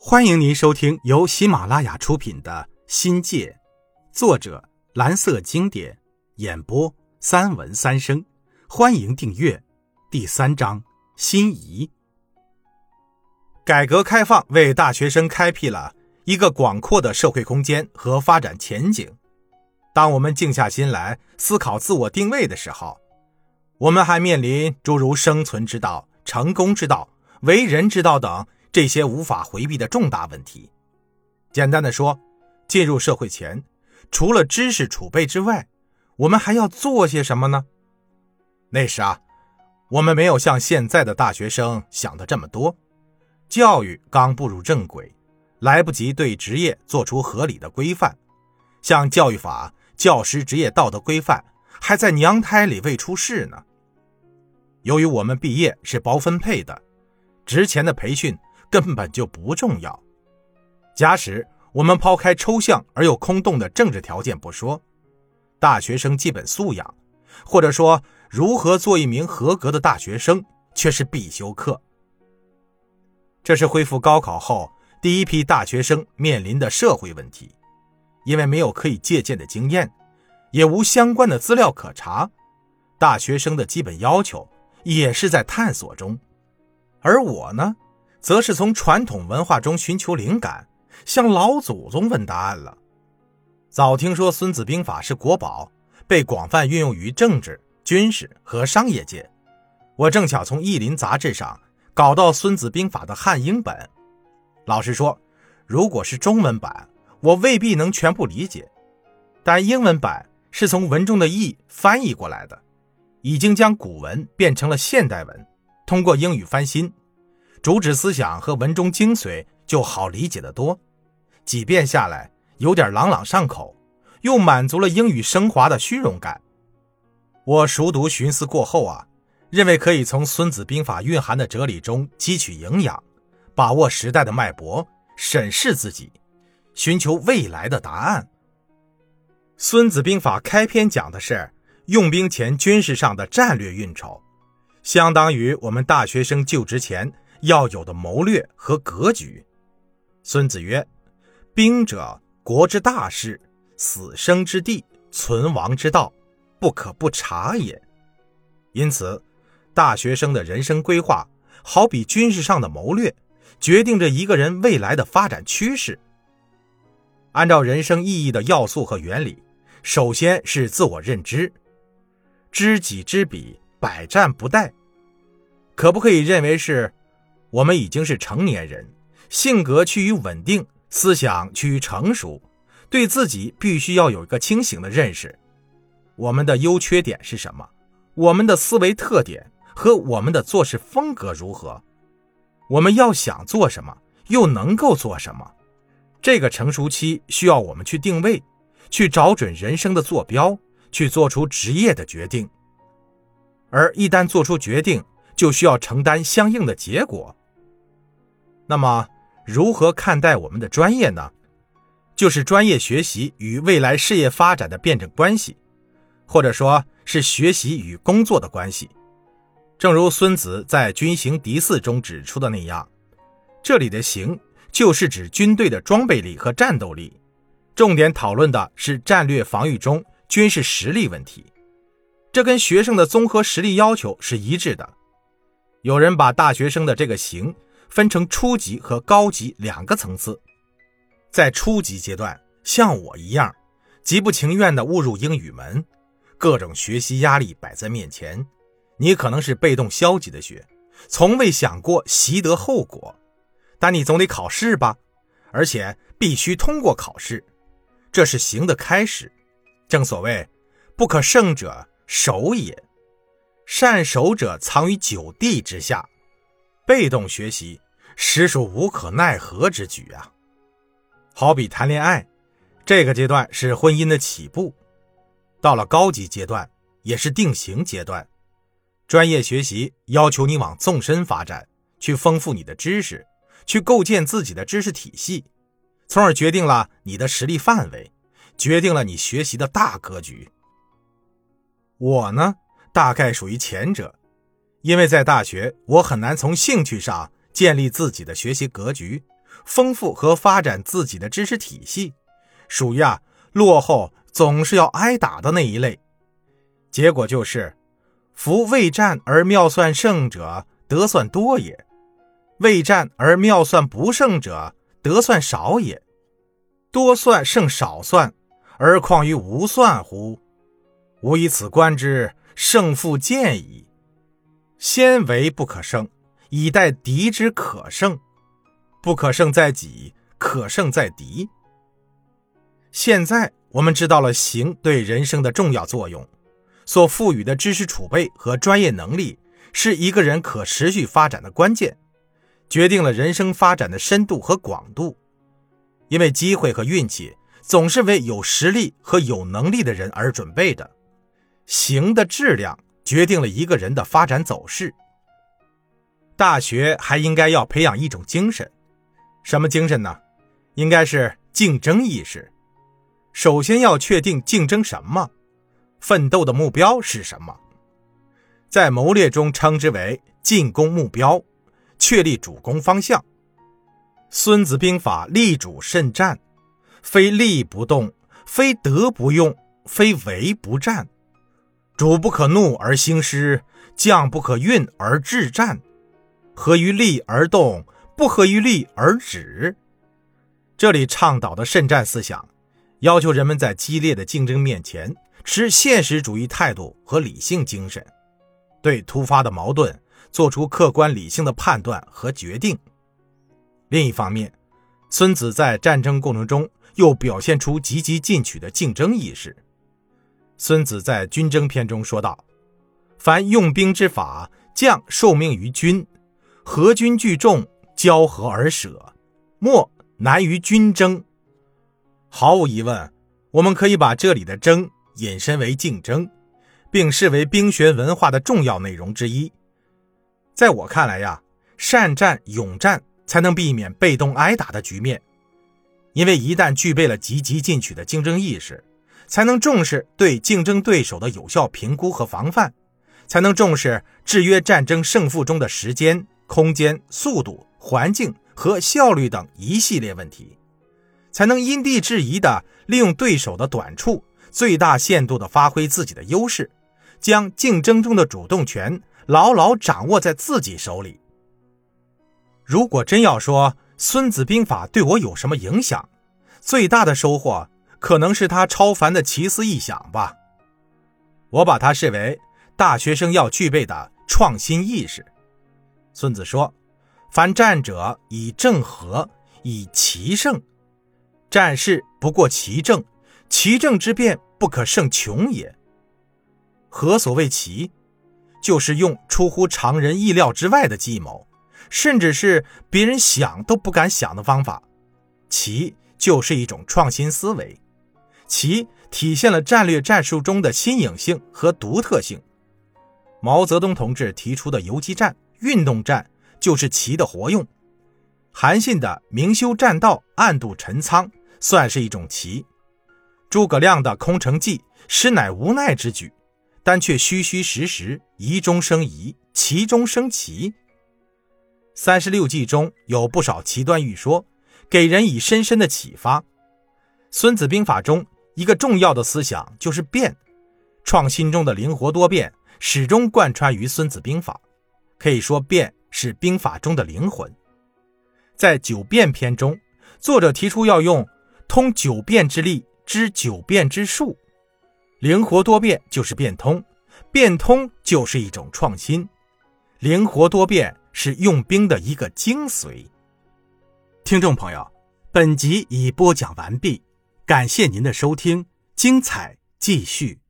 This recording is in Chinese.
欢迎您收听由喜马拉雅出品的《新界》，作者蓝色经典，演播三文三生。欢迎订阅。第三章：心仪。改革开放为大学生开辟了一个广阔的社会空间和发展前景。当我们静下心来思考自我定位的时候，我们还面临诸如生存之道、成功之道、为人之道等。这些无法回避的重大问题，简单的说，进入社会前，除了知识储备之外，我们还要做些什么呢？那时啊，我们没有像现在的大学生想的这么多，教育刚步入正轨，来不及对职业做出合理的规范，像教育法、教师职业道德规范还在娘胎里未出世呢。由于我们毕业是包分配的，职前的培训。根本就不重要。假使我们抛开抽象而又空洞的政治条件不说，大学生基本素养，或者说如何做一名合格的大学生，却是必修课。这是恢复高考后第一批大学生面临的社会问题，因为没有可以借鉴的经验，也无相关的资料可查，大学生的基本要求也是在探索中。而我呢？则是从传统文化中寻求灵感，向老祖宗问答案了。早听说《孙子兵法》是国宝，被广泛运用于政治、军事和商业界。我正巧从《意林》杂志上搞到《孙子兵法》的汉英本。老实说，如果是中文版，我未必能全部理解；但英文版是从文中的意翻译过来的，已经将古文变成了现代文，通过英语翻新。主旨思想和文中精髓就好理解得多，几遍下来有点朗朗上口，又满足了英语升华的虚荣感。我熟读寻思过后啊，认为可以从《孙子兵法》蕴含的哲理中汲取营养，把握时代的脉搏，审视自己，寻求未来的答案。《孙子兵法》开篇讲的是用兵前军事上的战略运筹，相当于我们大学生就职前。要有的谋略和格局。孙子曰：“兵者，国之大事，死生之地，存亡之道，不可不察也。”因此，大学生的人生规划，好比军事上的谋略，决定着一个人未来的发展趋势。按照人生意义的要素和原理，首先是自我认知，知己知彼，百战不殆。可不可以认为是？我们已经是成年人，性格趋于稳定，思想趋于成熟，对自己必须要有一个清醒的认识。我们的优缺点是什么？我们的思维特点和我们的做事风格如何？我们要想做什么，又能够做什么？这个成熟期需要我们去定位，去找准人生的坐标，去做出职业的决定。而一旦做出决定，就需要承担相应的结果。那么，如何看待我们的专业呢？就是专业学习与未来事业发展的辩证关系，或者说是学习与工作的关系。正如孙子在《军行第四》中指出的那样，这里的“行”就是指军队的装备力和战斗力，重点讨论的是战略防御中军事实力问题。这跟学生的综合实力要求是一致的。有人把大学生的这个“行”。分成初级和高级两个层次，在初级阶段，像我一样，极不情愿地误入英语门，各种学习压力摆在面前，你可能是被动消极的学，从未想过习得后果，但你总得考试吧，而且必须通过考试，这是行的开始。正所谓，不可胜者守也，善守者藏于九地之下。被动学习实属无可奈何之举啊！好比谈恋爱，这个阶段是婚姻的起步，到了高级阶段也是定型阶段。专业学习要求你往纵深发展，去丰富你的知识，去构建自己的知识体系，从而决定了你的实力范围，决定了你学习的大格局。我呢，大概属于前者。因为在大学，我很难从兴趣上建立自己的学习格局，丰富和发展自己的知识体系，属于啊落后总是要挨打的那一类。结果就是，夫未战而妙算胜者，得算多也；未战而妙算不胜者，得算少也。多算胜少算，而况于无算乎？吾以此观之，胜负见矣。先为不可胜，以待敌之可胜。不可胜在己，可胜在敌。现在我们知道了行对人生的重要作用，所赋予的知识储备和专业能力，是一个人可持续发展的关键，决定了人生发展的深度和广度。因为机会和运气总是为有实力和有能力的人而准备的，行的质量决定了一个人的发展走势。大学还应该要培养一种精神。什么精神呢？应该是竞争意识。首先要确定竞争什么，奋斗的目标是什么，在谋略中称之为进攻目标，确立主攻方向。孙子兵法立主慎战，非利不动，非德不用，非为不战。主不可怒而兴师，将不可运而制战，合于利而动。不合于利而止。这里倡导的慎战思想，要求人们在激烈的竞争面前持现实主义态度和理性精神，对突发的矛盾做出客观理性的判断和决定。另一方面，孙子在战争过程中又表现出积极进取的竞争意识。孙子在《军争篇》中说道：“凡用兵之法，将受命于军，合军聚众。”交合而舍，莫难于军争。毫无疑问，我们可以把这里的“争”引申为竞争，并视为兵学文化的重要内容之一。在我看来呀，善战勇战才能避免被动挨打的局面。因为一旦具备了积极进取的竞争意识，才能重视对竞争对手的有效评估和防范，才能重视制约战争胜负中的时间、空间、速度。环境和效率等一系列问题，才能因地制宜地利用对手的短处，最大限度地发挥自己的优势，将竞争中的主动权牢牢掌握在自己手里。如果真要说《孙子兵法》对我有什么影响，最大的收获可能是他超凡的奇思异想吧。我把它视为大学生要具备的创新意识。孙子说。凡战者以正和，以奇胜。战事不过奇正，奇正之变不可胜穷也。何所谓奇？就是用出乎常人意料之外的计谋，甚至是别人想都不敢想的方法。奇就是一种创新思维，奇体现了战略战术中的新颖性和独特性。毛泽东同志提出的游击战、运动战。就是棋的活用，韩信的明修栈道，暗度陈仓，算是一种棋；诸葛亮的空城计，实乃无奈之举，但却虚虚实实，疑中生疑，棋中生棋。三十六计中有不少奇端异说，给人以深深的启发。孙子兵法中一个重要的思想就是变，创新中的灵活多变始终贯穿于孙子兵法，可以说变。是兵法中的灵魂。在九变篇中，作者提出要用通九变之力，知九变之术。灵活多变就是变通，变通就是一种创新。灵活多变是用兵的一个精髓。听众朋友，本集已播讲完毕，感谢您的收听，精彩继续。